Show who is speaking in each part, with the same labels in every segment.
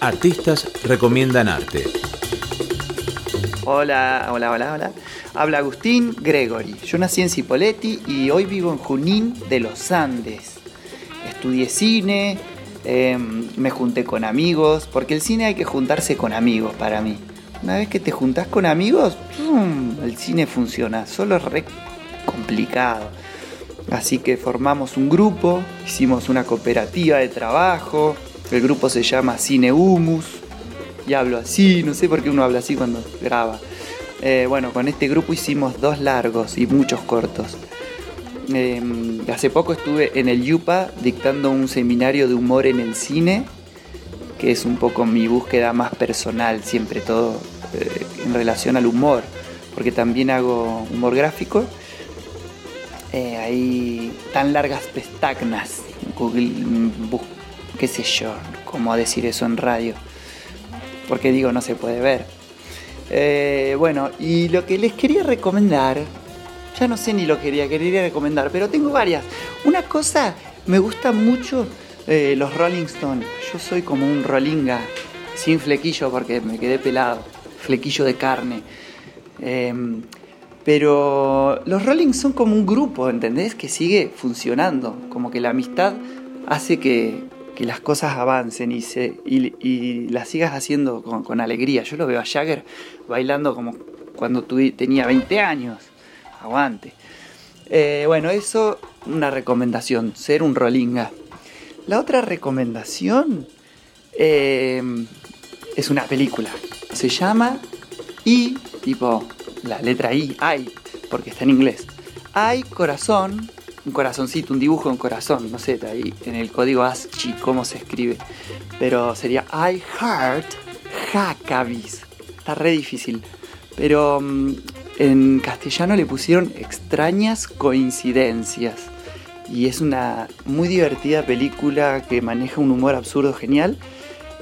Speaker 1: Artistas recomiendan arte.
Speaker 2: Hola, hola, hola, hola. Habla Agustín Gregory. Yo nací en Cipolletti y hoy vivo en Junín de los Andes. Estudié cine, em, me junté con amigos, porque el cine hay que juntarse con amigos para mí. Una vez que te juntás con amigos, el cine funciona. Solo es re complicado. Así que formamos un grupo, hicimos una cooperativa de trabajo. El grupo se llama Cine Humus. Y hablo así, no sé por qué uno habla así cuando graba. Eh, bueno, con este grupo hicimos dos largos y muchos cortos. Em, hace poco estuve en el Yupa dictando un seminario de humor en el cine, que es un poco mi búsqueda más personal, siempre todo eh, en relación al humor, porque también hago humor gráfico. Eh, hay tan largas pestagnas, Google, qué sé yo, cómo decir eso en radio, porque digo no se puede ver eh, bueno, y lo que les quería recomendar, ya no sé ni lo que quería, quería recomendar, pero tengo varias. Una cosa, me gusta mucho eh, los Rolling Stones. Yo soy como un rollinga, sin flequillo porque me quedé pelado, flequillo de carne. Em, pero los Rolling son como un grupo, ¿entendés? Que sigue funcionando, como que la amistad hace que, que las cosas avancen y, se, y, las sigas haciendo con, alegría. Yo lo veo a Jagger bailando como cuando tenía 20 años. Aguante. Eh, bueno, eso, una recomendación, ser un rolinga. La otra recomendación eh, es una película. Se llama I, tipo la letra I, I, porque está en inglés. Hay corazón un corazoncito, un dibujo en corazón, no sé, ahí en el código ASCII cómo se escribe, pero sería I heart Hackabis. Está re difícil, pero mm, en castellano le pusieron extrañas coincidencias. Y es una muy divertida película que maneja un humor absurdo genial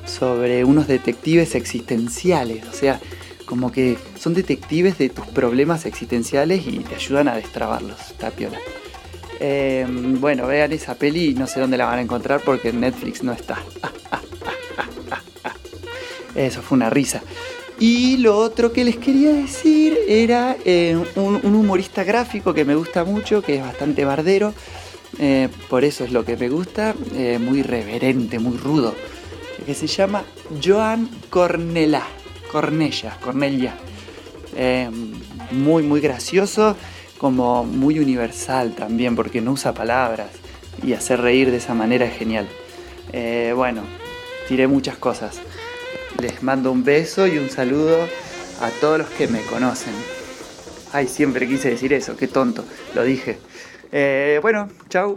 Speaker 2: sobre unos detectives existenciales. O sea, como que son detectives de tus problemas existenciales y te ayudan a destrabarlos. Está piola. Em, bueno, vean esa peli y no sé dónde la van a encontrar porque Netflix no está. Eso fue una risa. Y lo otro que les quería decir era eh, un, humorista gráfico que me gusta mucho, que es bastante bardero. Eh, por eso es lo que me gusta, eh, muy reverente, muy rudo. Que se llama Joan Cornella. Cornella, Cornelia. muy, muy gracioso como muy universal también, porque no usa palabras y hacer reír de esa manera es genial. Eh, bueno, tiré muchas cosas. Les mando un beso y un saludo a todos los que me conocen. Ay, siempre quise decir eso, qué tonto, lo dije. Eh, bueno, chao.